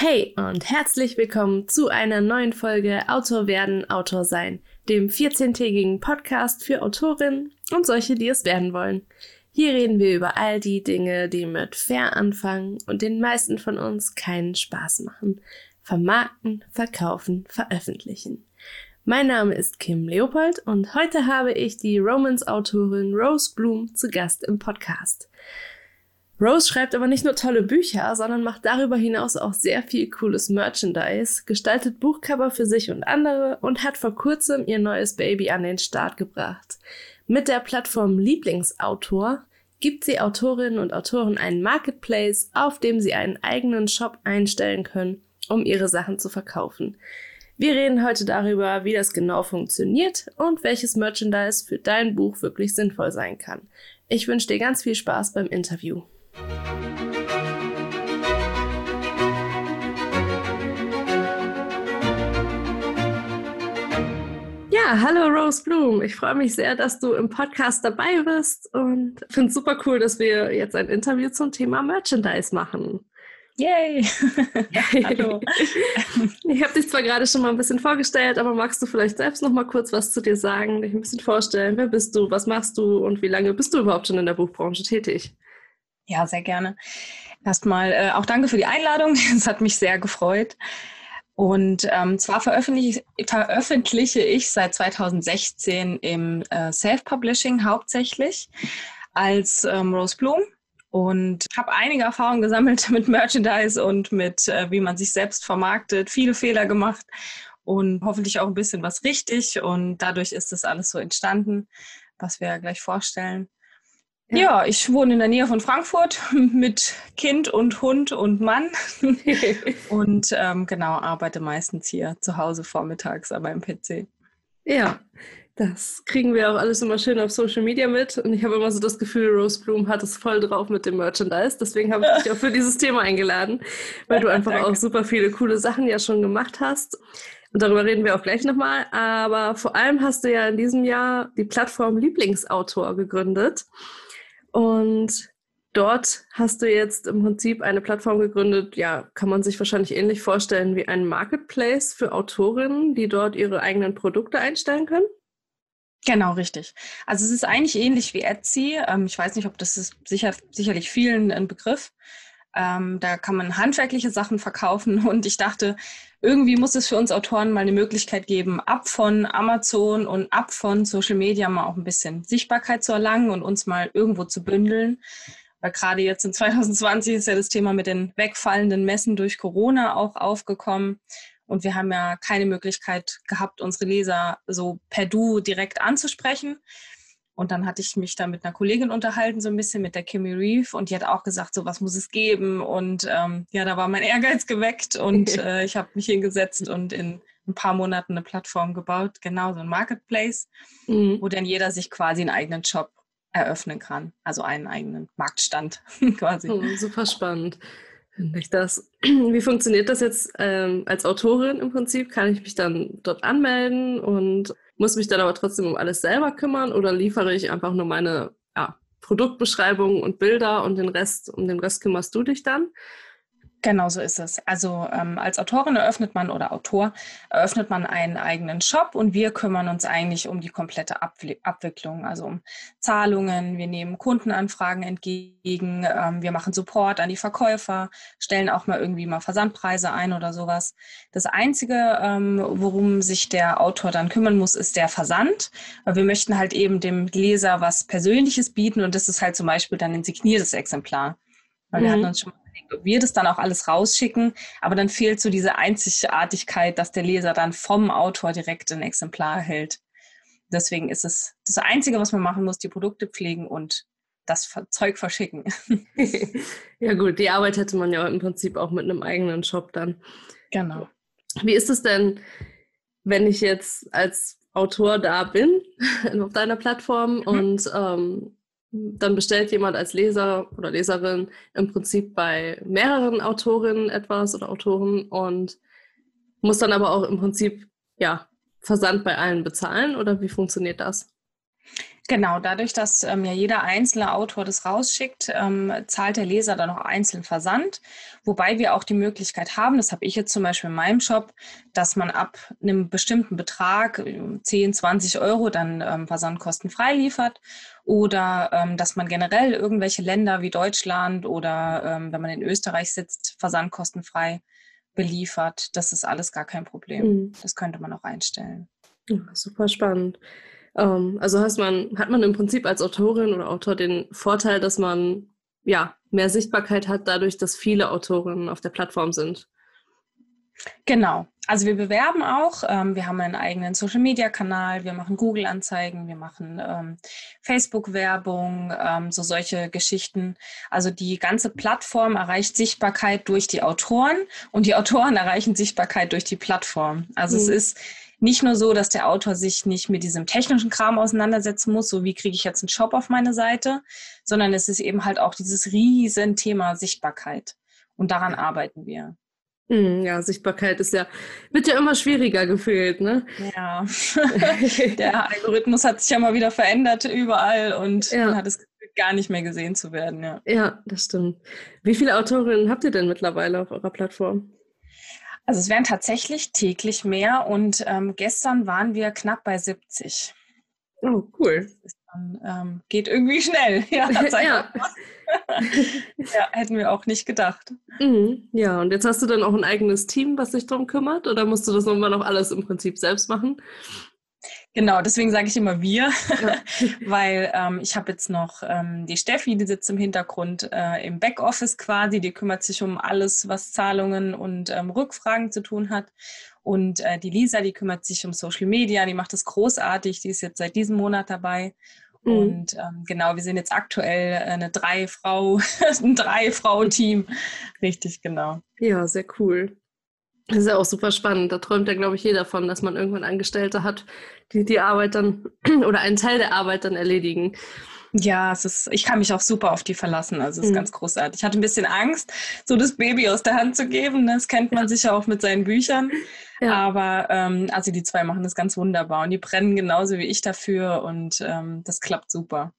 Hey und herzlich willkommen zu einer neuen Folge Autor werden, Autor sein, dem 14-tägigen Podcast für Autorinnen und solche, die es werden wollen. Hier reden wir über all die Dinge, die mit fair anfangen und den meisten von uns keinen Spaß machen. Vermarkten, verkaufen, veröffentlichen. Mein Name ist Kim Leopold und heute habe ich die Romance-Autorin Rose Bloom zu Gast im Podcast. Rose schreibt aber nicht nur tolle Bücher, sondern macht darüber hinaus auch sehr viel cooles Merchandise, gestaltet Buchcover für sich und andere und hat vor kurzem ihr neues Baby an den Start gebracht. Mit der Plattform Lieblingsautor gibt sie Autorinnen und Autoren einen Marketplace, auf dem sie einen eigenen Shop einstellen können, um ihre Sachen zu verkaufen. Wir reden heute darüber, wie das genau funktioniert und welches Merchandise für dein Buch wirklich sinnvoll sein kann. Ich wünsche dir ganz viel Spaß beim Interview. Ja, hallo Rose Bloom. Ich freue mich sehr, dass du im Podcast dabei bist und finde es super cool, dass wir jetzt ein Interview zum Thema Merchandise machen. Yay! hallo. Ich habe dich zwar gerade schon mal ein bisschen vorgestellt, aber magst du vielleicht selbst noch mal kurz was zu dir sagen, dich ein bisschen vorstellen? Wer bist du? Was machst du? Und wie lange bist du überhaupt schon in der Buchbranche tätig? Ja, sehr gerne. Erstmal äh, auch danke für die Einladung. Es hat mich sehr gefreut. Und ähm, zwar veröffentliche, veröffentliche ich seit 2016 im äh, Self-Publishing hauptsächlich als ähm, Rose Bloom und habe einige Erfahrungen gesammelt mit Merchandise und mit, äh, wie man sich selbst vermarktet, viele Fehler gemacht und hoffentlich auch ein bisschen was richtig. Und dadurch ist das alles so entstanden, was wir gleich vorstellen. Ja. ja. ich wohne in der Nähe von Frankfurt mit Kind und Hund und Mann und ähm, genau arbeite meistens hier zu Hause vormittags aber im PC. Ja, das kriegen wir auch alles immer schön auf Social Media mit und ich habe immer so das Gefühl, Rose Bloom hat es voll drauf mit dem Merchandise. Deswegen habe ich dich auch für dieses Thema eingeladen, weil du einfach auch super viele coole Sachen ja schon gemacht hast. Und darüber reden wir auch gleich nochmal. Aber vor allem hast du ja in diesem Jahr die Plattform Lieblingsautor gegründet. Und dort hast du jetzt im Prinzip eine Plattform gegründet, ja, kann man sich wahrscheinlich ähnlich vorstellen wie ein Marketplace für Autorinnen, die dort ihre eigenen Produkte einstellen können. Genau, richtig. Also es ist eigentlich ähnlich wie Etsy. Ähm, ich weiß nicht, ob das ist sicher, sicherlich vielen ein Begriff. Ähm, da kann man handwerkliche Sachen verkaufen und ich dachte, irgendwie muss es für uns Autoren mal eine Möglichkeit geben, ab von Amazon und ab von Social Media mal auch ein bisschen Sichtbarkeit zu erlangen und uns mal irgendwo zu bündeln. Weil gerade jetzt in 2020 ist ja das Thema mit den wegfallenden Messen durch Corona auch aufgekommen. Und wir haben ja keine Möglichkeit gehabt, unsere Leser so per Du direkt anzusprechen. Und dann hatte ich mich da mit einer Kollegin unterhalten, so ein bisschen mit der Kimmy Reeve. Und die hat auch gesagt, so was muss es geben. Und ähm, ja, da war mein Ehrgeiz geweckt. Und äh, ich habe mich hingesetzt und in ein paar Monaten eine Plattform gebaut, genau so ein Marketplace, mhm. wo dann jeder sich quasi einen eigenen Shop eröffnen kann. Also einen eigenen Marktstand quasi. Oh, super spannend. Ich das. Wie funktioniert das jetzt ähm, als Autorin im Prinzip? Kann ich mich dann dort anmelden und muss mich dann aber trotzdem um alles selber kümmern oder liefere ich einfach nur meine ja, Produktbeschreibung und Bilder und den Rest, um den Rest kümmerst du dich dann? Genau so ist es. Also ähm, als Autorin eröffnet man oder Autor eröffnet man einen eigenen Shop und wir kümmern uns eigentlich um die komplette Abw Abwicklung, also um Zahlungen. Wir nehmen Kundenanfragen entgegen, ähm, wir machen Support an die Verkäufer, stellen auch mal irgendwie mal Versandpreise ein oder sowas. Das Einzige, ähm, worum sich der Autor dann kümmern muss, ist der Versand. Weil wir möchten halt eben dem Leser was Persönliches bieten und das ist halt zum Beispiel dann ein signiertes Exemplar. Weil mhm. wir hatten uns schon mal wir das dann auch alles rausschicken, aber dann fehlt so diese Einzigartigkeit, dass der Leser dann vom Autor direkt ein Exemplar erhält. Deswegen ist es das Einzige, was man machen muss, die Produkte pflegen und das Zeug verschicken. ja gut, die Arbeit hätte man ja im Prinzip auch mit einem eigenen Shop dann. Genau. Wie ist es denn, wenn ich jetzt als Autor da bin auf deiner Plattform mhm. und ähm, dann bestellt jemand als Leser oder Leserin im Prinzip bei mehreren Autorinnen etwas oder Autoren und muss dann aber auch im Prinzip ja Versand bei allen bezahlen oder wie funktioniert das? Genau, dadurch, dass ähm, ja jeder einzelne Autor das rausschickt, ähm, zahlt der Leser dann noch einzeln Versand. Wobei wir auch die Möglichkeit haben, das habe ich jetzt zum Beispiel in meinem Shop, dass man ab einem bestimmten Betrag, 10, 20 Euro, dann ähm, versandkostenfrei liefert. Oder ähm, dass man generell irgendwelche Länder wie Deutschland oder ähm, wenn man in Österreich sitzt, versandkostenfrei beliefert. Das ist alles gar kein Problem. Mhm. Das könnte man auch einstellen. Ja, super spannend. Ähm, also heißt man, hat man im Prinzip als Autorin oder Autor den Vorteil, dass man ja mehr Sichtbarkeit hat, dadurch, dass viele Autorinnen auf der Plattform sind. Genau. Also wir bewerben auch. Ähm, wir haben einen eigenen Social-Media-Kanal, wir machen Google-Anzeigen, wir machen ähm, Facebook-Werbung, ähm, so solche Geschichten. Also die ganze Plattform erreicht Sichtbarkeit durch die Autoren und die Autoren erreichen Sichtbarkeit durch die Plattform. Also mhm. es ist nicht nur so, dass der Autor sich nicht mit diesem technischen Kram auseinandersetzen muss, so wie kriege ich jetzt einen Shop auf meine Seite, sondern es ist eben halt auch dieses riesen Thema Sichtbarkeit. Und daran arbeiten wir. Hm, ja, Sichtbarkeit ist ja, wird ja immer schwieriger gefühlt, ne? Ja. der Algorithmus hat sich ja mal wieder verändert überall und ja. man hat es gar nicht mehr gesehen zu werden, ja. Ja, das stimmt. Wie viele Autorinnen habt ihr denn mittlerweile auf eurer Plattform? Also es werden tatsächlich täglich mehr und ähm, gestern waren wir knapp bei 70. Oh, cool. Dann, ähm, geht irgendwie schnell. Ja, ja. ja, hätten wir auch nicht gedacht. Mhm. Ja, und jetzt hast du dann auch ein eigenes Team, was sich darum kümmert? Oder musst du das nochmal noch alles im Prinzip selbst machen? Genau, deswegen sage ich immer wir, ja. weil ähm, ich habe jetzt noch ähm, die Steffi, die sitzt im Hintergrund äh, im Backoffice quasi, die kümmert sich um alles, was Zahlungen und ähm, Rückfragen zu tun hat. Und äh, die Lisa, die kümmert sich um Social Media, die macht das großartig, die ist jetzt seit diesem Monat dabei. Mhm. Und ähm, genau, wir sind jetzt aktuell eine Drei-Frau, ein Drei-Frau-Team. Richtig, genau. Ja, sehr cool. Das ist ja auch super spannend. Da träumt ja, glaube ich, jeder von, dass man irgendwann Angestellte hat, die die Arbeit dann oder einen Teil der Arbeit dann erledigen. Ja, es ist, ich kann mich auch super auf die verlassen. Also es ist mhm. ganz großartig. Ich hatte ein bisschen Angst, so das Baby aus der Hand zu geben. Das kennt man sicher auch mit seinen Büchern. Ja. Aber ähm, also die zwei machen das ganz wunderbar und die brennen genauso wie ich dafür und ähm, das klappt super.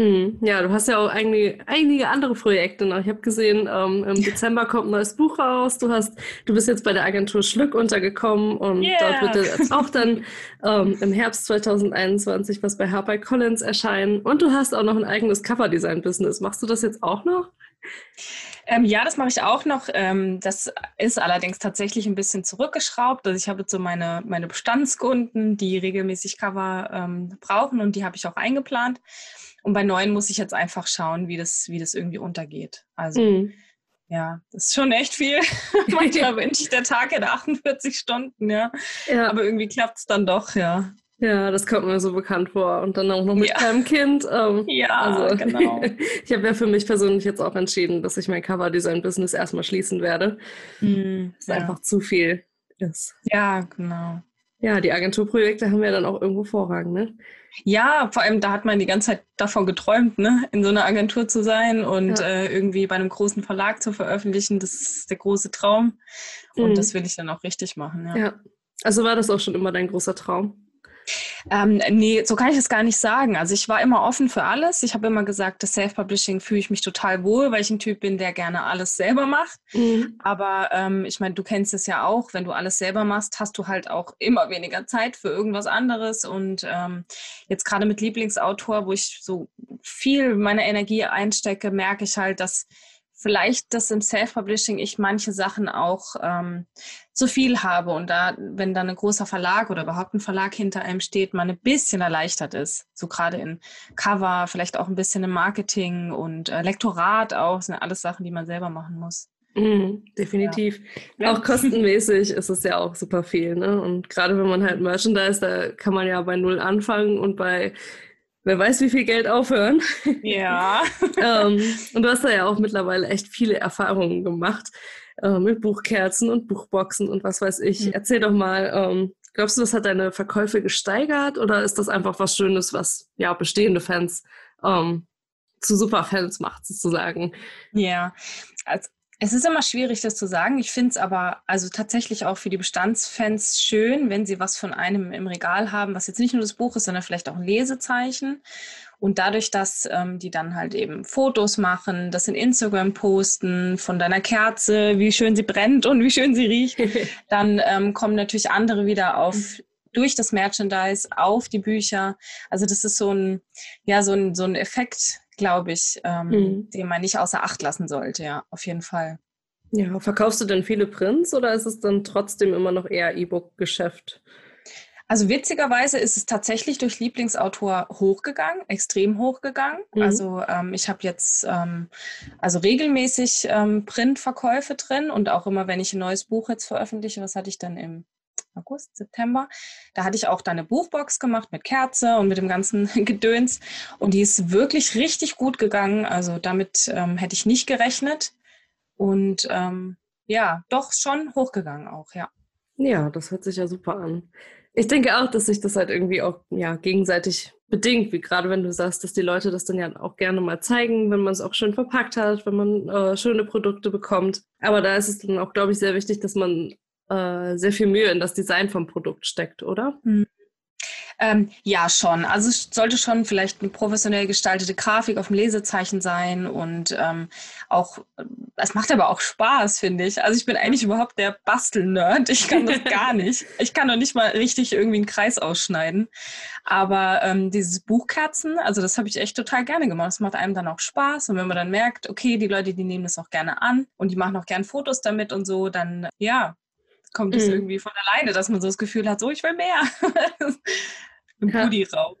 Hm, ja, du hast ja auch einige, einige andere Projekte noch. Ich habe gesehen, ähm, im Dezember kommt ein neues Buch raus. Du hast, du bist jetzt bei der Agentur Schlück untergekommen und yeah. dort wird jetzt auch dann ähm, im Herbst 2021 was bei HarperCollins erscheinen. Und du hast auch noch ein eigenes Coverdesign-Business. Machst du das jetzt auch noch? Ähm, ja, das mache ich auch noch. Ähm, das ist allerdings tatsächlich ein bisschen zurückgeschraubt. Also ich habe jetzt so meine, meine Bestandskunden, die regelmäßig Cover ähm, brauchen und die habe ich auch eingeplant. Und bei neuen muss ich jetzt einfach schauen, wie das, wie das irgendwie untergeht. Also mhm. ja, das ist schon echt viel. Manchmal wünsche ich, der Tag hätte 48 Stunden, ja. ja. Aber irgendwie klappt es dann doch, ja. Ja, das kommt mir so bekannt vor. Und dann auch noch mit ja. kleinem Kind. Ähm, ja, also, genau. ich habe ja für mich persönlich jetzt auch entschieden, dass ich mein Cover-Design-Business erstmal schließen werde. Mhm, es ja. einfach zu viel ist. Ja, genau. Ja, die Agenturprojekte haben ja dann auch irgendwo Vorrang, ne? Ja, vor allem da hat man die ganze Zeit davon geträumt, ne? in so einer Agentur zu sein und ja. äh, irgendwie bei einem großen Verlag zu veröffentlichen. Das ist der große Traum. Und mhm. das will ich dann auch richtig machen. Ja. ja. Also war das auch schon immer dein großer Traum? Ähm, nee, so kann ich es gar nicht sagen. Also ich war immer offen für alles. Ich habe immer gesagt, das Self-Publishing fühle ich mich total wohl, weil ich ein Typ bin, der gerne alles selber macht. Mhm. Aber ähm, ich meine, du kennst es ja auch, wenn du alles selber machst, hast du halt auch immer weniger Zeit für irgendwas anderes. Und ähm, jetzt gerade mit Lieblingsautor, wo ich so viel meiner Energie einstecke, merke ich halt, dass vielleicht, dass im Self-Publishing ich manche Sachen auch ähm, zu viel habe und da, wenn dann ein großer Verlag oder überhaupt ein Verlag hinter einem steht, man ein bisschen erleichtert ist. So gerade in Cover, vielleicht auch ein bisschen im Marketing und äh, Lektorat auch, das sind alles Sachen, die man selber machen muss. Mhm, definitiv. Ja. Auch kostenmäßig ist es ja auch super viel. Ne? Und gerade wenn man halt Merchandise, da kann man ja bei Null anfangen und bei wer weiß, wie viel Geld aufhören. Ja. ähm, und du hast da ja auch mittlerweile echt viele Erfahrungen gemacht äh, mit Buchkerzen und Buchboxen und was weiß ich. Mhm. Erzähl doch mal, ähm, glaubst du, das hat deine Verkäufe gesteigert oder ist das einfach was Schönes, was ja bestehende Fans ähm, zu Superfans macht, sozusagen? Ja, also Es ist immer schwierig, das zu sagen. Ich finde es aber also tatsächlich auch für die Bestandsfans schön, wenn sie was von einem im Regal haben, was jetzt nicht nur das Buch ist, sondern vielleicht auch ein Lesezeichen. Und dadurch, dass ähm, die dann halt eben Fotos machen, das in Instagram posten von deiner Kerze, wie schön sie brennt und wie schön sie riecht, dann ähm, kommen natürlich andere wieder auf durch das Merchandise auf die Bücher. Also das ist so ein, ja, so ein, so ein Effekt, glaube ich, ähm, mhm. den man nicht außer Acht lassen sollte, ja, auf jeden Fall. Ja, verkaufst du denn viele Prints oder ist es dann trotzdem immer noch eher E-Book-Geschäft? Also witzigerweise ist es tatsächlich durch Lieblingsautor hochgegangen, extrem hochgegangen. Mhm. Also ähm, ich habe jetzt ähm, also regelmäßig ähm, Printverkäufe drin und auch immer, wenn ich ein neues Buch jetzt veröffentliche, was hatte ich dann im August, September. Da hatte ich auch da eine Buchbox gemacht mit Kerze und mit dem ganzen Gedöns. Und die ist wirklich richtig gut gegangen. Also damit ähm, hätte ich nicht gerechnet. Und ähm, ja, doch schon hochgegangen auch, ja. Ja, das hört sich ja super an. Ich denke auch, dass sich das halt irgendwie auch ja, gegenseitig bedingt, wie gerade wenn du sagst, dass die Leute das dann ja auch gerne mal zeigen, wenn man es auch schön verpackt hat, wenn man äh, schöne Produkte bekommt. Aber da ist es dann auch, glaube ich, sehr wichtig, dass man äh, sehr viel Mühe in das Design vom Produkt steckt, oder? Mhm. Ähm, ja, schon. Also es sollte schon vielleicht eine professionell gestaltete Grafik auf dem Lesezeichen sein und ähm, auch, äh, es macht aber auch Spaß, finde ich. Also ich bin eigentlich überhaupt der Bastel-Nerd. Ich kann das gar nicht. Ich kann noch nicht mal richtig irgendwie einen Kreis ausschneiden. Aber ähm, dieses Buchkerzen, also das habe ich echt total gerne gemacht. Das macht einem dann auch Spaß. Und wenn man dann merkt, okay, die Leute, die nehmen das auch gerne an und die machen auch gerne Fotos damit und so, dann ja, kommt es mhm. irgendwie von alleine, dass man so das Gefühl hat, so ich will mehr. Im ja. Pudi-Raum.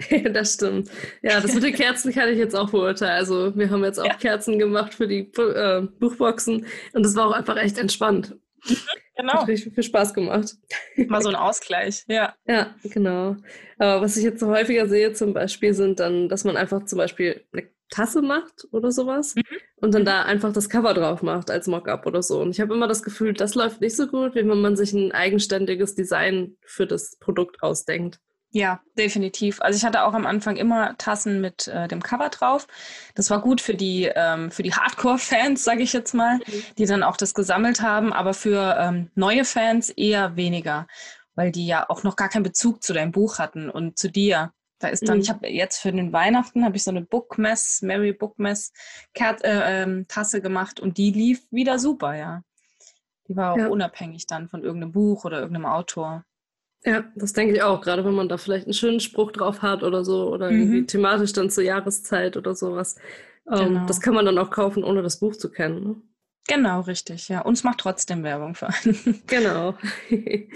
das stimmt. Ja, das mit den Kerzen kann ich jetzt auch beurteilen. Also wir haben jetzt auch ja. Kerzen gemacht für die äh, Buchboxen und das war auch einfach echt entspannt. Mhm, genau. Hat richtig viel Spaß gemacht. Mal so ein Ausgleich, ja. Ja, genau. Aber was ich jetzt häufiger sehe zum Beispiel sind dann, dass man einfach zum Beispiel eine Tasse macht oder sowas mhm. und dann da einfach das Cover drauf macht als Mockup oder so. Und ich habe immer das Gefühl, das läuft nicht so gut, wie wenn man sich ein eigenständiges Design für das Produkt ausdenkt. Ja, definitiv. Also ich hatte auch am Anfang immer Tassen mit äh, dem Cover drauf. Das war gut für die ähm, für die Hardcore-Fans, sage ich jetzt mal, mhm. die dann auch das gesammelt haben. Aber für ähm, neue Fans eher weniger, weil die ja auch noch gar keinen Bezug zu deinem Buch hatten und zu dir. Da ist dann, mhm. ich habe jetzt für den Weihnachten habe ich so eine Bookmess, Mary Bookmess Kert, äh, ähm, Tasse gemacht und die lief wieder super, ja. Die war auch ja. unabhängig dann von irgendeinem Buch oder irgendeinem Autor. Ja, das denke ich auch, gerade wenn man da vielleicht einen schönen Spruch drauf hat oder so oder mhm. irgendwie thematisch dann zur Jahreszeit oder sowas. Ähm, genau. Das kann man dann auch kaufen, ohne das Buch zu kennen. Ne? Genau, richtig, ja. Und es macht trotzdem Werbung für einen. Genau. äh,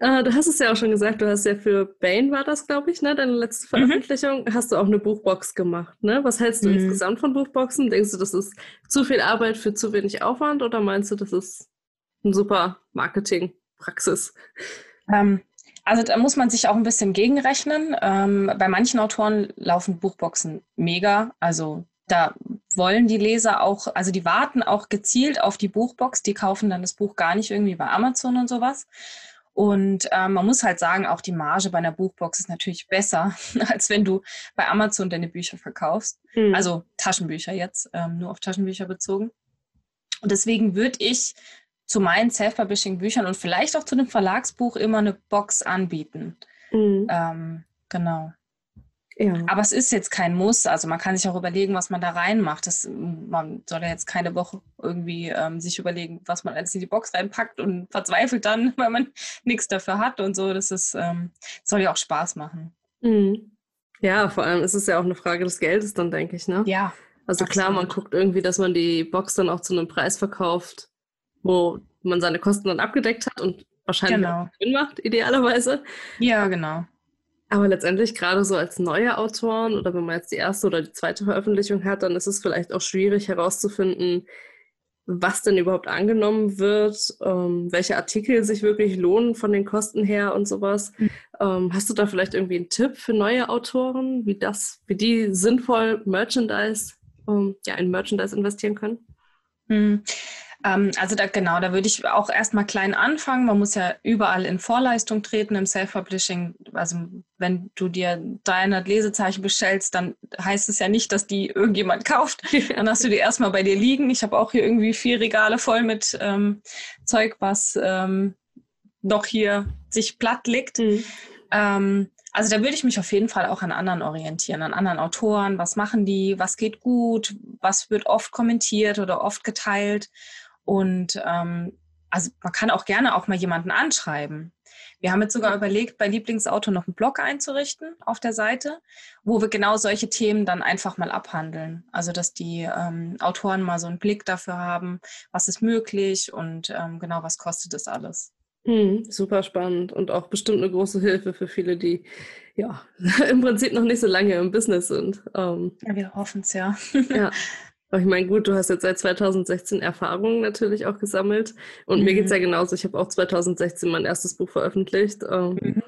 du hast es ja auch schon gesagt, du hast ja für Bane war das, glaube ich, ne? Deine letzte mhm. Veröffentlichung, mhm. hast du auch eine Buchbox gemacht, ne? Was hältst du mhm. insgesamt von Buchboxen? Denkst du, das ist zu viel Arbeit für zu wenig Aufwand oder meinst du, das ist ein super Marketing-Praxis? Ähm, also da muss man sich auch ein bisschen gegenrechnen. Ähm, bei manchen Autoren laufen Buchboxen mega. Also da wollen die Leser auch, also die warten auch gezielt auf die Buchbox, die kaufen dann das Buch gar nicht irgendwie bei Amazon und sowas. Und äh, man muss halt sagen, auch die Marge bei einer Buchbox ist natürlich besser, als wenn du bei Amazon deine Bücher verkaufst. Mhm. Also Taschenbücher jetzt, ähm, nur auf Taschenbücher bezogen. Und deswegen würde ich zu meinen Self-Publishing-Büchern und vielleicht auch zu dem Verlagsbuch immer eine Box anbieten. Mhm. Ähm, genau. Ja. Aber es ist jetzt kein Muss. Also man kann sich auch überlegen, was man da reinmacht. Das, man soll ja jetzt keine Woche irgendwie ähm, sich überlegen, was man alles in die Box reinpackt und verzweifelt dann, weil man nichts dafür hat und so. Das ist, ähm, soll ja auch Spaß machen. Mhm. Ja, vor allem ist es ja auch eine Frage des Geldes dann, denke ich, ne? Ja. Also absolut. klar, man guckt irgendwie, dass man die Box dann auch zu einem Preis verkauft, wo man seine Kosten dann abgedeckt hat und wahrscheinlich genau. Sinn macht, idealerweise. Ja, genau. Aber letztendlich gerade so als neue Autoren oder wenn man jetzt die erste oder die zweite Veröffentlichung hat, dann ist es vielleicht auch schwierig herauszufinden, was denn überhaupt angenommen wird, ähm, welche Artikel sich wirklich lohnen von den Kosten her und sowas. Mhm. Ähm, hast du da vielleicht irgendwie einen Tipp für neue Autoren, wie das, wie die sinnvoll Merchandise, ähm, ja, in Merchandise investieren können? Mhm. Ähm, also da genau, da würde ich auch erstmal klein anfangen. Man muss ja überall in Vorleistung treten im Self-Publishing. Also wenn du dir 300 Lesezeichen bestellst, dann heißt es ja nicht, dass die irgendjemand kauft. Dann hast du die erstmal bei dir liegen. Ich habe auch hier irgendwie vier Regale voll mit ähm, Zeug, was ähm, noch hier sich platt liegt. Mhm. Ähm, also da würde ich mich auf jeden Fall auch an anderen orientieren, an anderen Autoren. Was machen die? Was geht gut? Was wird oft kommentiert oder oft geteilt? Und ähm, also man kann auch gerne auch mal jemanden anschreiben. Wir haben jetzt sogar überlegt, bei Lieblingsautor noch einen Blog einzurichten auf der Seite, wo wir genau solche Themen dann einfach mal abhandeln. Also dass die ähm, Autoren mal so einen Blick dafür haben, was ist möglich und ähm, genau was kostet das alles. Mhm, super spannend und auch bestimmt eine große Hilfe für viele, die ja im Prinzip noch nicht so lange im Business sind. Ähm, ja, wir hoffen es ja. ja. Aber ich meine, gut, du hast jetzt seit 2016 Erfahrungen natürlich auch gesammelt. Und mhm. mir geht es ja genauso. Ich habe auch 2016 mein erstes Buch veröffentlicht. Ähm, mhm.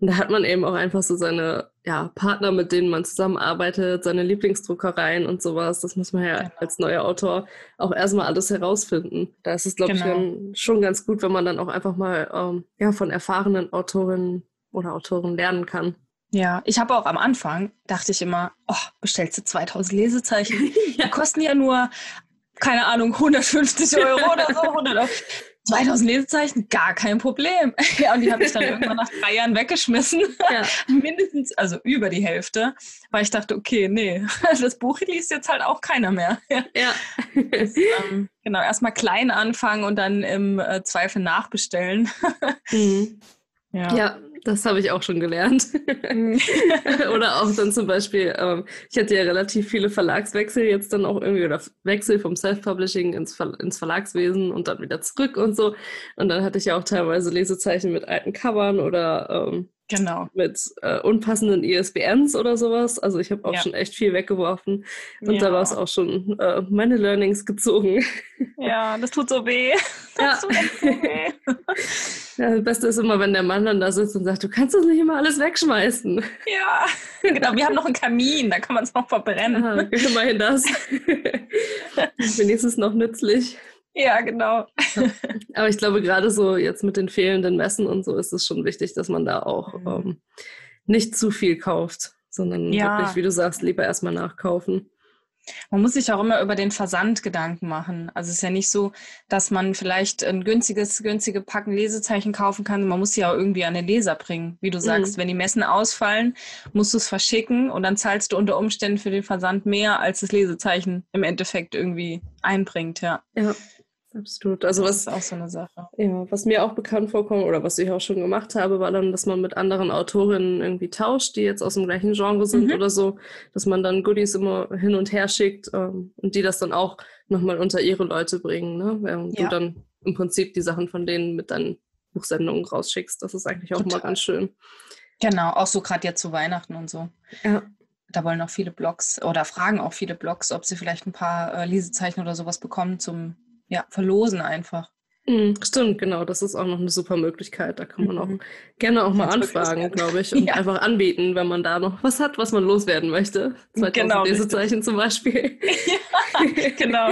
Und da hat man eben auch einfach so seine ja, Partner, mit denen man zusammenarbeitet, seine Lieblingsdruckereien und sowas. Das muss man ja genau. als neuer Autor auch erstmal alles herausfinden. Da ist es, glaube genau. ich, schon ganz gut, wenn man dann auch einfach mal ähm, ja, von erfahrenen Autorinnen oder Autoren lernen kann. Ja, ich habe auch am Anfang, dachte ich immer, oh, bestellst du 2000 Lesezeichen? ja. Die kosten ja nur, keine Ahnung, 150 Euro oder so. 100 Euro. 2000 Lesezeichen, gar kein Problem. ja, und die habe ich dann irgendwann nach drei Jahren weggeschmissen. Ja. Mindestens, also über die Hälfte, weil ich dachte, okay, nee, das Buch liest jetzt halt auch keiner mehr. ja. Das, ähm, genau, erstmal klein anfangen und dann im äh, Zweifel nachbestellen. mhm. Ja. ja, das habe ich auch schon gelernt. Mhm. oder auch dann zum Beispiel, ähm, ich hatte ja relativ viele Verlagswechsel jetzt dann auch irgendwie oder Wechsel vom Self-Publishing ins, Ver ins Verlagswesen und dann wieder zurück und so. Und dann hatte ich ja auch teilweise Lesezeichen mit alten Covern oder ähm, Genau. Mit äh, unpassenden ISBNs oder sowas. Also ich habe auch ja. schon echt viel weggeworfen. Und ja. da war es auch schon äh, meine Learnings gezogen. Ja, das tut so weh. Das ja. tut so weh. ja, das Beste ist immer, wenn der Mann dann da sitzt und sagt, du kannst das nicht immer alles wegschmeißen. Ja, genau. Wir haben noch einen Kamin, da kann man es noch verbrennen. Aha, immerhin das. Wenigstens noch nützlich. Ja, genau. Aber ich glaube, gerade so jetzt mit den fehlenden Messen und so ist es schon wichtig, dass man da auch mhm. ähm, nicht zu viel kauft, sondern ja. wirklich, wie du sagst, lieber erstmal nachkaufen. Man muss sich auch immer über den Versand Gedanken machen. Also es ist ja nicht so, dass man vielleicht ein günstiges, günstige Packen Lesezeichen kaufen kann. Man muss sie auch irgendwie an den Leser bringen. Wie du sagst, mhm. wenn die Messen ausfallen, musst du es verschicken und dann zahlst du unter Umständen für den Versand mehr, als das Lesezeichen im Endeffekt irgendwie einbringt, ja. Ja. Absolut. Also das was, ist auch so eine Sache. Ja, was mir auch bekannt vorkommt oder was ich auch schon gemacht habe, war dann, dass man mit anderen Autorinnen irgendwie tauscht, die jetzt aus dem gleichen Genre sind mhm. oder so, dass man dann Goodies immer hin und her schickt ähm, und die das dann auch nochmal unter ihre Leute bringen, ne? Während ja. du dann im Prinzip die Sachen von denen mit deinen Buchsendungen rausschickst. Das ist eigentlich auch Total. mal ganz schön. Genau, auch so gerade jetzt zu Weihnachten und so. Ja. Da wollen auch viele Blogs oder fragen auch viele Blogs, ob sie vielleicht ein paar äh, Lesezeichen oder sowas bekommen zum ja, verlosen einfach. Mhm, stimmt, genau. Das ist auch noch eine super Möglichkeit. Da kann man auch mhm. gerne auch mal anfragen, glaube ich, und ja. einfach anbieten, wenn man da noch was hat, was man loswerden möchte. 2000 genau, Lesezeichen zum Beispiel. Ja, genau.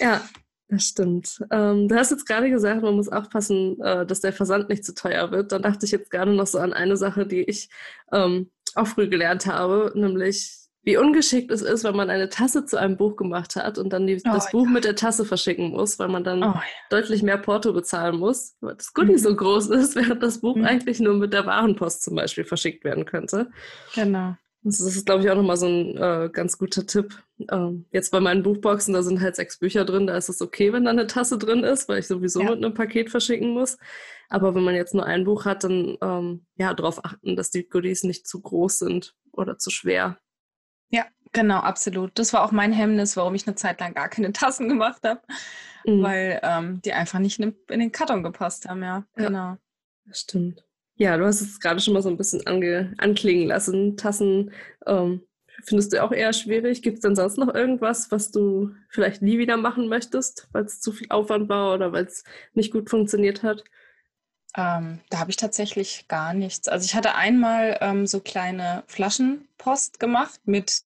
ja, das stimmt. Ähm, du hast jetzt gerade gesagt, man muss aufpassen, äh, dass der Versand nicht zu teuer wird. Da dachte ich jetzt gerade noch so an eine Sache, die ich ähm, auch früh gelernt habe, nämlich wie ungeschickt es ist, wenn man eine Tasse zu einem Buch gemacht hat und dann die, oh, das Buch ja. mit der Tasse verschicken muss, weil man dann oh, ja. deutlich mehr Porto bezahlen muss, weil das Goodie mhm. so groß ist, während das Buch mhm. eigentlich nur mit der Warenpost zum Beispiel verschickt werden könnte. Genau. Das ist, glaube ich, auch nochmal so ein äh, ganz guter Tipp. Ähm, jetzt bei meinen Buchboxen, da sind halt sechs Bücher drin, da ist es okay, wenn da eine Tasse drin ist, weil ich sowieso ja. mit einem Paket verschicken muss. Aber wenn man jetzt nur ein Buch hat, dann ähm, ja, darauf achten, dass die Goodies nicht zu groß sind oder zu schwer. Ja, genau, absolut. Das war auch mein Hemmnis, warum ich eine Zeit lang gar keine Tassen gemacht habe, mhm. weil ähm, die einfach nicht in, den Karton gepasst haben, ja. ja. Genau. Das stimmt. Ja, du hast es gerade schon mal so ein bisschen ange anklingen lassen. Tassen ähm, findest du auch eher schwierig. Gibt es denn sonst noch irgendwas, was du vielleicht nie wieder machen möchtest, weil es zu viel Aufwand war oder weil es nicht gut funktioniert hat? Ähm, da habe ich tatsächlich gar nichts. Also ich hatte einmal ähm, so kleine Flaschenpost gemacht mit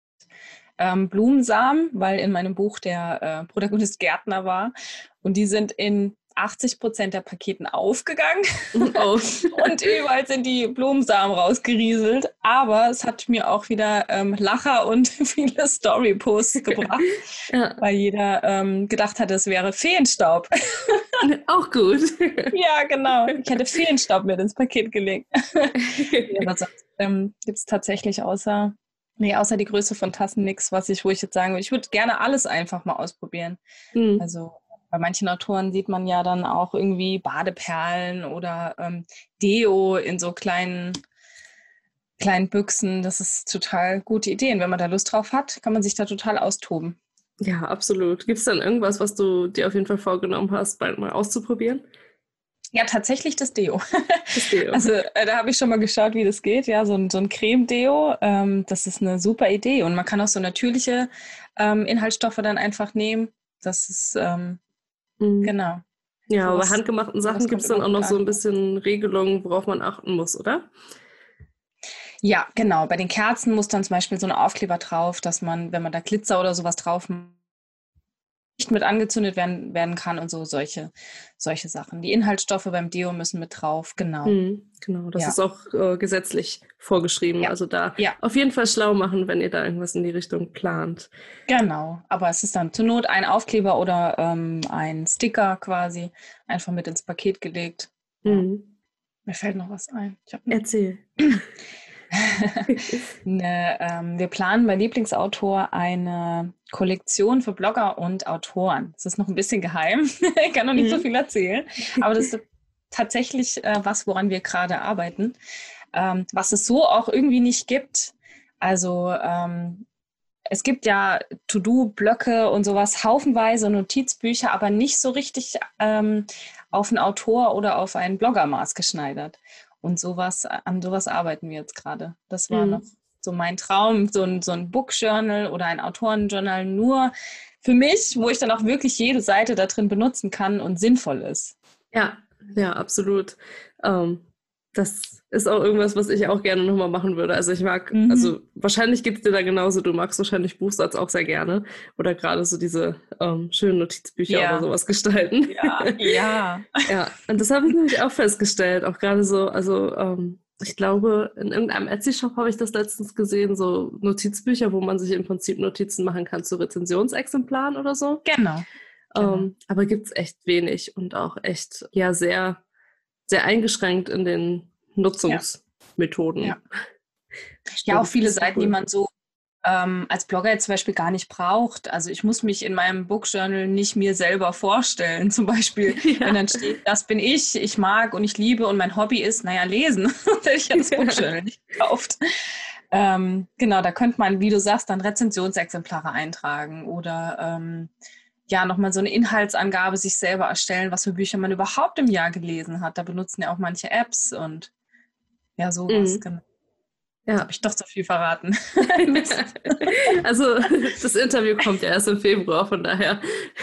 ähm, Blumensamen, weil in meinem Buch der äh, Protagonist Gärtner war. Und die sind in 80 Prozent der Paketen aufgegangen oh. und überall sind die Blumensamen rausgerieselt. Aber es hat mir auch wieder ähm, Lacher und viele Story-Posts gebracht, ja. weil jeder ähm, gedacht hat, es wäre Feenstaub. auch gut. ja, genau. Ich hätte Feenstaub mit ins Paket gelegt. ja, sonst ähm, gibt es tatsächlich außer Nee, außer die Größe von Tassen nichts, was ich, wo ich jetzt sagen würde, ich würde gerne alles einfach mal ausprobieren. Mhm. Also bei manchen Autoren sieht man ja dann auch irgendwie Badeperlen oder ähm, Deo in so kleinen, kleinen Büchsen. Das ist total gute Ideen. Wenn man da Lust drauf hat, kann man sich da total austoben. Ja, absolut. Gibt es dann irgendwas, was du dir auf jeden Fall vorgenommen hast, bald mal auszuprobieren? Ja, tatsächlich das Deo. Das Deo. Also äh, da habe ich schon mal geschaut, wie das geht. Ja, so ein, so ein Creme-Deo, ähm, das ist eine super Idee. Und man kann auch so natürliche ähm, Inhaltsstoffe dann einfach nehmen. Das ist ähm, Mhm. Genau. Ja, so aber handgemachten Sachen gibt es dann auch noch so ein bisschen Regelungen, worauf man achten muss, oder? Ja, genau. Bei den Kerzen muss dann zum Beispiel so ein Aufkleber drauf, dass man, wenn man da Glitzer oder sowas drauf macht, nicht mit angezündet werden, werden kann und so solche, solche Sachen. Die Inhaltsstoffe beim Deo müssen mit drauf, genau. Mhm, genau, das ja. ist auch äh, gesetzlich vorgeschrieben. Ja. Also da ja. auf jeden Fall schlau machen, wenn ihr da irgendwas in die Richtung plant. Genau, aber es ist dann zur Not ein Aufkleber oder ähm, ein Sticker quasi einfach mit ins Paket gelegt. Mhm. Mir fällt noch was ein. Erzähl. eine, ähm, wir planen bei Lieblingsautor eine Kollektion für Blogger und Autoren. Das ist noch ein bisschen geheim. ich kann noch nicht mhm. so viel erzählen. Aber das ist tatsächlich äh, was, woran wir gerade arbeiten. Ähm, was es so auch irgendwie nicht gibt. Also ähm, es gibt ja To-Do-Blöcke und sowas, haufenweise Notizbücher, aber nicht so richtig ähm, auf einen Autor oder auf einen Blogger maßgeschneidert. Und sowas, an sowas arbeiten wir jetzt gerade. Das war mhm. noch so mein Traum, so ein, so ein Book-Journal oder ein Autorenjournal nur für mich, wo ich dann auch wirklich jede Seite da drin benutzen kann und sinnvoll ist. Ja, ja, absolut. Ähm, das ist auch irgendwas, was ich auch gerne nochmal machen würde. Also ich mag, mhm. also wahrscheinlich geht es dir da genauso, du magst wahrscheinlich Buchsatz auch sehr gerne oder gerade so diese ähm, schönen Notizbücher ja. oder sowas gestalten. Ja, ja. ja, und das habe ich nämlich auch festgestellt, auch gerade so, also ähm, ich glaube, in irgendeinem Etsy-Shop habe ich das letztens gesehen, so Notizbücher, wo man sich im Prinzip Notizen machen kann zu Rezensionsexemplaren oder so. Genau. genau. Ähm, aber gibt es echt wenig und auch echt, ja, sehr sehr eingeschränkt in den Nutzungsmethoden. Ja, ja auch viele Seiten, cool. die man so ähm, als Blogger jetzt zum Beispiel gar nicht braucht. Also ich muss mich in meinem Bookjournal nicht mir selber vorstellen. Zum Beispiel, ja. wenn dann steht, das bin ich, ich mag und ich liebe und mein Hobby ist, naja, lesen. das hätte ich ja das Bookjournal nicht gekauft. Ähm, genau, da könnte man, wie du sagst, dann Rezensionsexemplare eintragen oder ähm, ja nochmal so eine Inhaltsangabe sich selber erstellen, was für Bücher man überhaupt im Jahr gelesen hat. Da benutzen ja auch manche Apps und ja, sowas. Mhm. Genau. Ja. Habe ich doch zu viel verraten. also das Interview kommt ja erst im Februar, von daher.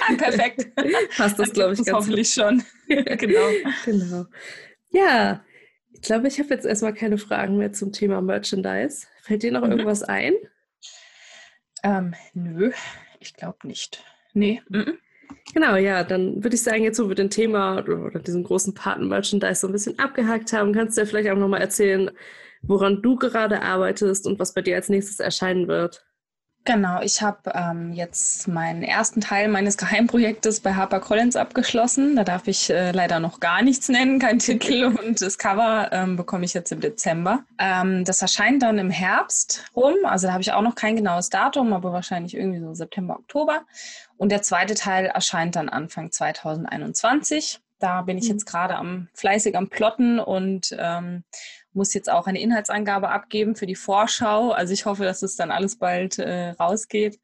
Ah, perfekt. Passt das, glaube ich, ganz hoffentlich schon. genau. genau. Ja, ich glaube, ich habe jetzt erstmal keine Fragen mehr zum Thema Merchandise. Fällt dir noch mhm. irgendwas ein? Ähm, nö, ich glaube nicht. Nee. Mhm. Genau, ja, dann würde ich sagen, jetzt wo wir den Thema oder diesen großen Paten-Merchandise so ein bisschen abgehakt haben, kannst du ja vielleicht auch nochmal erzählen, woran du gerade arbeitest und was bei dir als nächstes erscheinen wird. Genau, ich habe ähm, jetzt meinen ersten Teil meines Geheimprojektes bei HarperCollins abgeschlossen. Da darf ich äh, leider noch gar nichts nennen, kein Titel und das Cover ähm, bekomme ich jetzt im Dezember. Ähm, das erscheint dann im Herbst rum, also da habe ich auch noch kein genaues Datum, aber wahrscheinlich irgendwie so September, Oktober. Und der zweite Teil erscheint dann Anfang 2021. Da bin ich mhm. jetzt gerade am fleißig am Plotten und ähm, muss jetzt auch eine Inhaltsangabe abgeben für die Vorschau. Also ich hoffe, dass es dann alles bald äh, rausgeht.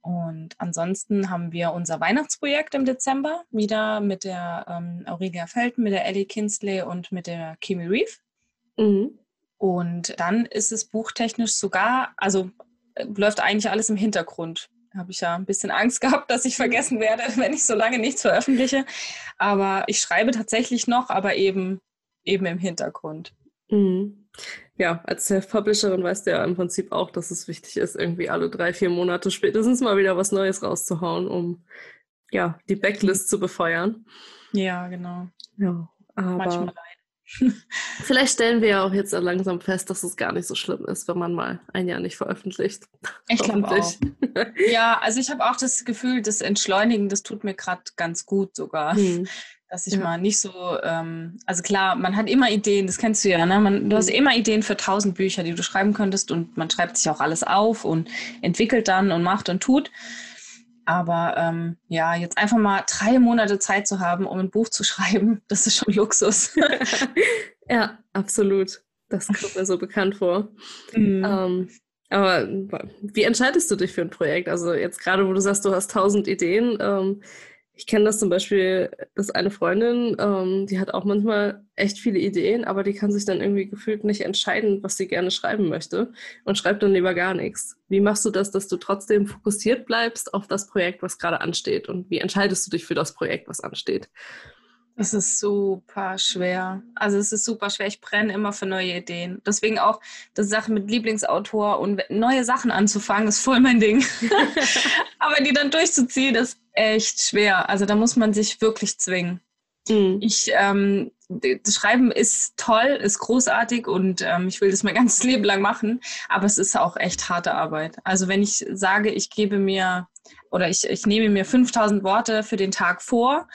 Und ansonsten haben wir unser Weihnachtsprojekt im Dezember wieder mit der ähm, Aurelia Felten, mit der Ellie Kinsley und mit der Kimi Reeve. Mhm. Und dann ist es buchtechnisch sogar, also äh, läuft eigentlich alles im Hintergrund. Habe ich ja ein bisschen Angst gehabt, dass ich vergessen werde, wenn ich so lange nichts veröffentliche. Aber ich schreibe tatsächlich noch, aber eben, eben im Hintergrund. Mhm. Ja, als Self-Publisherin weißt du ja im Prinzip auch, dass es wichtig ist, irgendwie alle drei, vier Monate spätestens mal wieder was Neues rauszuhauen, um ja, die Backlist zu befeuern. Ja, genau. Ja, aber Manchmal Vielleicht stellen wir ja auch jetzt langsam fest, dass es gar nicht so schlimm ist, wenn man mal ein Jahr nicht veröffentlicht. Ich glaube auch. ja, also ich habe auch das Gefühl, das Entschleunigen, das tut mir gerade ganz gut sogar. Hm. Dass ich ja. mal nicht so, ähm, also klar, man hat immer Ideen, das kennst du ja, ne? Man, du hast hm. immer Ideen für tausend Bücher, die du schreiben könntest und man schreibt sich auch alles auf und entwickelt dann und macht und tut. Aber ähm, ja, jetzt einfach mal drei Monate Zeit zu haben, um ein Buch zu schreiben, das ist schon Luxus. ja, absolut. Das kommt mir so bekannt vor. Mhm. Ähm, aber wie entscheidest du dich für ein Projekt? Also jetzt gerade, wo du sagst, du hast tausend Ideen, ähm, ich kenne das zum Beispiel, dass eine Freundin, ähm, die hat auch manchmal echt viele Ideen, aber die kann sich dann irgendwie gefühlt nicht entscheiden, was sie gerne schreiben möchte und schreibt dann lieber gar nichts. Wie machst du das, dass du trotzdem fokussiert bleibst auf das Projekt, was gerade ansteht? Und wie entscheidest du dich für das Projekt, was ansteht? Es ist super schwer. Also es ist super schwer. Ich brenne immer für neue Ideen. Deswegen auch das Sache mit Lieblingsautor und neue Sachen anzufangen, ist voll mein Ding. Aber die dann durchzuziehen, ist echt schwer. Also da muss man sich wirklich zwingen. Mhm. Ich, ähm, das Schreiben ist toll, ist großartig und ähm, ich will das mein ganzes Leben lang machen, aber es ist auch echt harte Arbeit. Also wenn ich sage, ich gebe mir oder ich, ich nehme mir 5000 Worte für den Tag vor,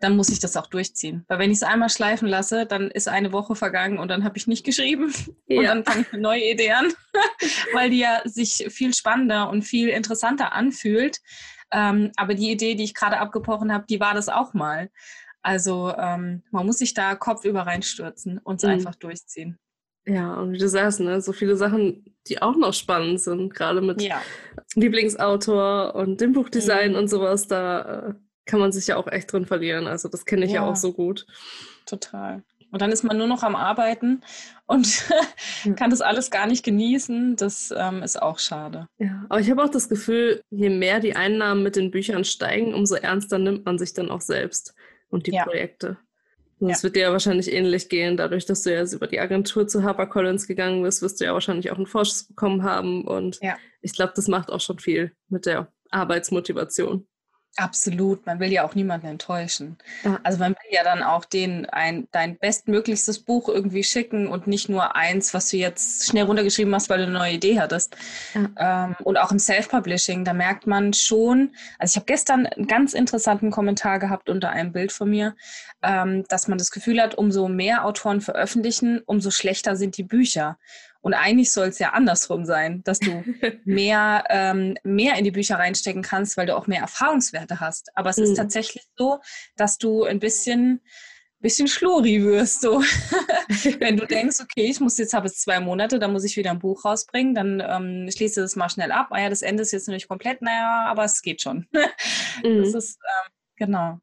dann muss ich das auch durchziehen. Weil wenn ich es einmal schleifen lasse, dann ist eine Woche vergangen und dann habe ich nicht geschrieben ja. und dann fange ich eine neue Idee an, weil die ja sich viel spannender und viel interessanter anfühlt. Ähm, aber die Idee, die ich gerade abgebrochen habe, die war das auch mal. Also ähm, man muss sich da kopfüber reinstürzen und es mhm. einfach durchziehen. Ja, und wie du sagst, ne, so viele Sachen, die auch noch spannend sind, gerade mit ja. Lieblingsautor und dem Buchdesign mhm. und sowas, da äh, kann man sich ja auch echt drin verlieren. Also das kenne ich ja. ja auch so gut. Total. Und dann ist man nur noch am Arbeiten und kann das alles gar nicht genießen. Das ähm, ist auch schade. Ja, aber ich habe auch das Gefühl, je mehr die Einnahmen mit den Büchern steigen, umso ernster nimmt man sich dann auch selbst und die ja. Projekte. Es ja. wird dir ja wahrscheinlich ähnlich gehen, dadurch, dass du jetzt über die Agentur zu HarperCollins gegangen bist, wirst du ja wahrscheinlich auch einen Vorschuss bekommen haben. Und ja. ich glaube, das macht auch schon viel mit der Arbeitsmotivation. Absolut, man will ja auch niemanden enttäuschen. Ja. Also man will ja dann auch den ein, dein bestmöglichstes Buch irgendwie schicken und nicht nur eins, was du jetzt schnell runtergeschrieben hast, weil du eine neue Idee hattest. Ja. Ähm, und auch im Self-Publishing, da merkt man schon, also ich habe gestern einen ganz interessanten Kommentar gehabt unter einem Bild von mir, ähm, dass man das Gefühl hat, umso mehr Autoren veröffentlichen, umso schlechter sind die Bücher. Und eigentlich soll es ja andersrum sein, dass du mehr, ähm, mehr in die Bücher reinstecken kannst, weil du auch mehr Erfahrungswerte hast. Aber es mhm. ist tatsächlich so, dass du ein bisschen, bisschen schluri wirst. So. Wenn du denkst, okay, ich muss jetzt habe es zwei Monate, dann muss ich wieder ein Buch rausbringen, dann ähm, schließe das mal schnell ab. Ah ja, das Ende ist jetzt noch nicht komplett, naja, aber es geht schon. mhm. Das ist, ähm, genau.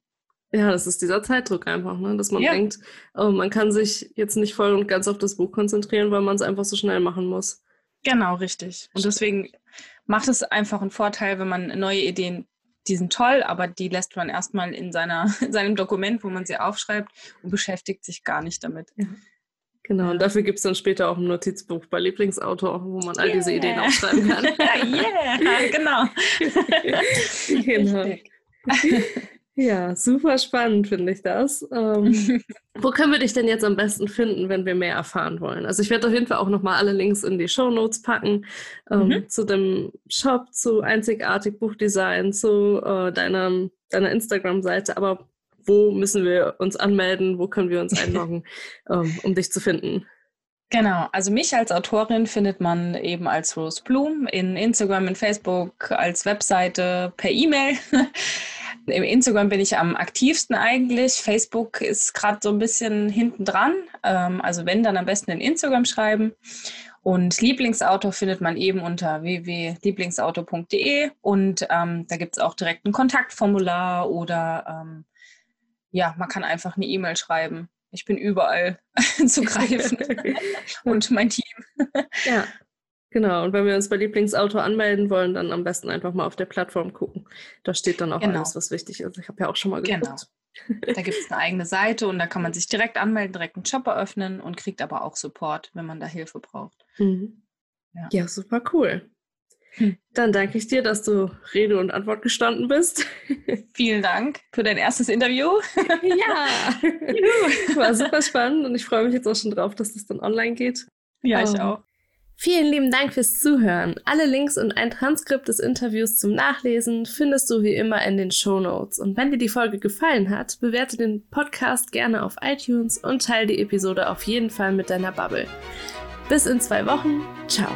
Ja, das ist dieser Zeitdruck einfach, ne? dass man ja. denkt, oh, man kann sich jetzt nicht voll und ganz auf das Buch konzentrieren, weil man es einfach so schnell machen muss. Genau, richtig. Und deswegen macht es einfach einen Vorteil, wenn man neue Ideen, die sind toll, aber die lässt man erstmal in, seiner, in seinem Dokument, wo man sie aufschreibt und beschäftigt sich gar nicht damit. Ja. Genau, und dafür gibt es dann später auch ein Notizbuch bei Lieblingsautor, wo man all yeah. diese Ideen aufschreiben kann. yeah, genau. genau. Ja, super spannend finde ich das. Ähm, wo können wir dich denn jetzt am besten finden, wenn wir mehr erfahren wollen? Also ich werde auf jeden Fall auch nochmal alle Links in die Show Notes packen ähm, mhm. zu dem Shop, zu Einzigartig Buchdesign, zu äh, deiner, deiner Instagram-Seite. Aber wo müssen wir uns anmelden? Wo können wir uns einloggen, ähm, um dich zu finden? Genau, also mich als Autorin findet man eben als Rose Bloom in Instagram, in Facebook, als Webseite, per E-Mail. Im Instagram bin ich am aktivsten eigentlich. Facebook ist gerade so ein bisschen hinten dran. Ähm, also wenn, dann am besten in Instagram schreiben. Und Lieblingsautor findet man eben unter www.lieblingsautor.de und ähm, da gibt es auch direkt ein Kontaktformular oder ähm, ja, man kann einfach eine E-Mail schreiben. Ich bin überall zu greifen und mein Team. Ja, Genau, und wenn wir uns bei Lieblingsauto anmelden wollen, dann am besten einfach mal auf der Plattform gucken. Da steht dann auch Genau. alles, was wichtig ist. Ich habe ja auch schon mal Genau. geguckt. Da gibt es eine eigene Seite und da kann man sich direkt anmelden, direkt einen Shop eröffnen und kriegt aber auch Support, wenn man da Hilfe braucht. Mhm. Ja. Ja, super cool. Hm. Dann danke ich dir, dass du Rede und Antwort gestanden bist. Vielen Dank für dein erstes Interview. ja, war super spannend und ich freue mich jetzt auch schon drauf, dass das dann online geht. Ja, ich auch. auch. Vielen lieben Dank fürs Zuhören. Alle Links und ein Transkript des Interviews zum Nachlesen findest du wie immer in den Show Notes. Und wenn dir die Folge gefallen hat, bewerte den Podcast gerne auf iTunes und teile die Episode auf jeden Fall mit deiner Bubble. Bis in zwei Wochen. Ciao.